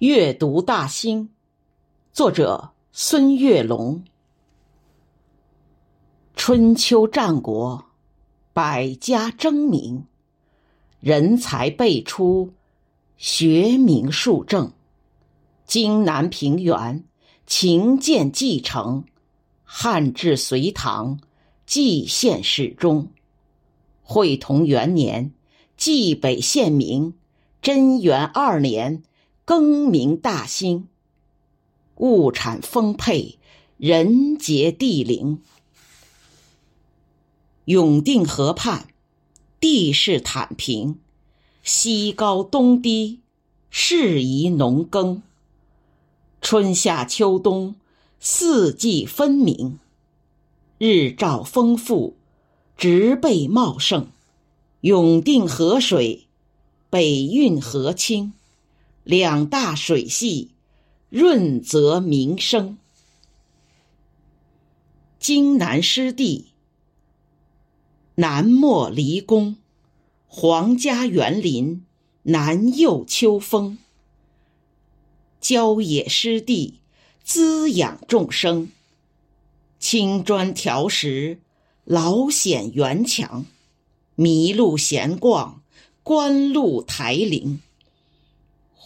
阅读大兴，作者孙月龙。春秋战国，百家争鸣，人才辈出，学名树正。荆南平原，秦建继承，汉至隋唐，蓟县始终。会同元年，蓟北县名，贞元二年。更名大兴，物产丰沛，人杰地灵。永定河畔，地势坦平，西高东低，适宜农耕。春夏秋冬，四季分明，日照丰富，植被茂盛。永定河水，北运河清。两大水系，润泽民生。荆南湿地，南莫离宫，皇家园林，南佑秋风。郊野湿地，滋养众生。青砖条石，老显园墙。麋鹿闲逛，观鹿台林。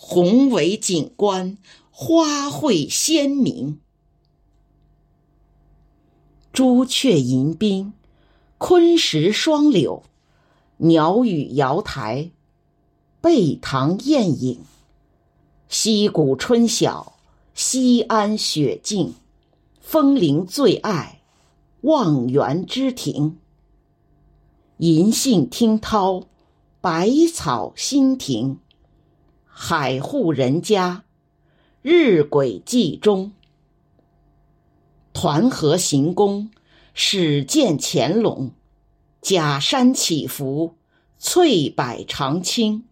宏伟景观，花卉鲜明。朱雀迎宾，昆石双柳，鸟语瑶台，背塘宴饮。溪谷春晓，西安雪静，枫林最爱，望园之庭。银杏听涛，百草新庭。海户人家，日晷记中。团河行宫，始见乾隆。假山起伏，翠柏长青。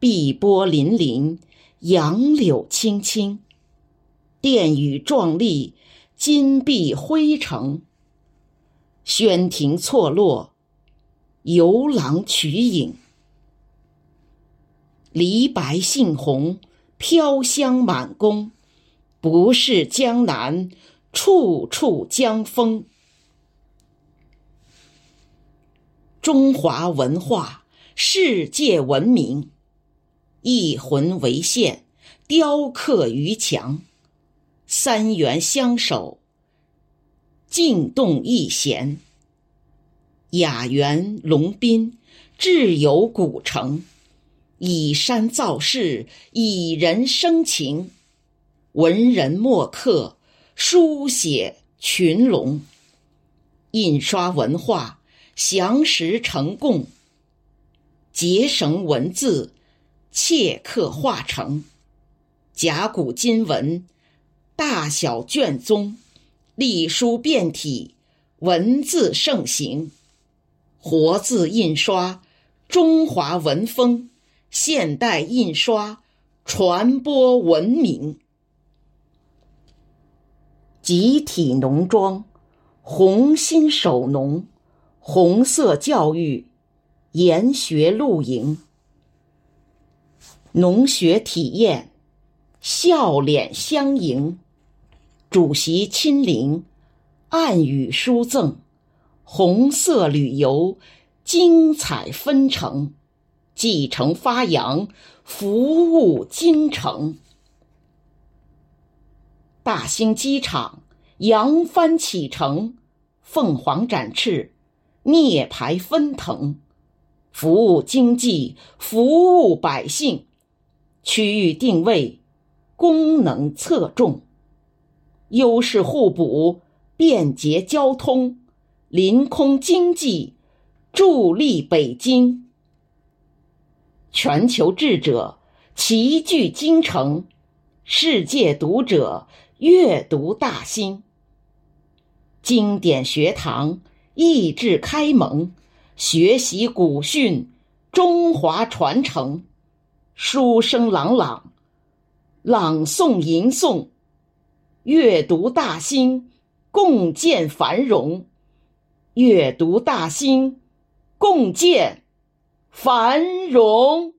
碧波粼粼，杨柳青青。殿宇壮丽，金碧辉呈。轩庭错落，游廊曲影。梨白杏红，飘香满宫。不是江南，处处江风。中华文化，世界闻名。一魂为线，雕刻于墙。三元相守，静动一弦。雅园龙宾，志有古城。以山造势，以人生情，文人墨客书写群龙，印刷文化详实成贡，结绳文字切刻画成，甲骨金文大小卷宗，隶书变体文字盛行，活字印刷中华文风。现代印刷传播文明，集体农庄，红心守农，红色教育，研学露营，农学体验，笑脸相迎，主席亲临，暗语书赠，红色旅游，精彩纷呈。继承发扬，服务京城。大兴机场扬帆启程，凤凰展翅，涅槃奔腾，服务经济，服务百姓。区域定位，功能侧重，优势互补，便捷交通，临空经济，助力北京。全球智者齐聚京城，世界读者阅读大兴。经典学堂益智开蒙，学习古训，中华传承。书声朗朗，朗诵吟诵，阅读大兴，共建繁荣。阅读大兴，共建。繁荣。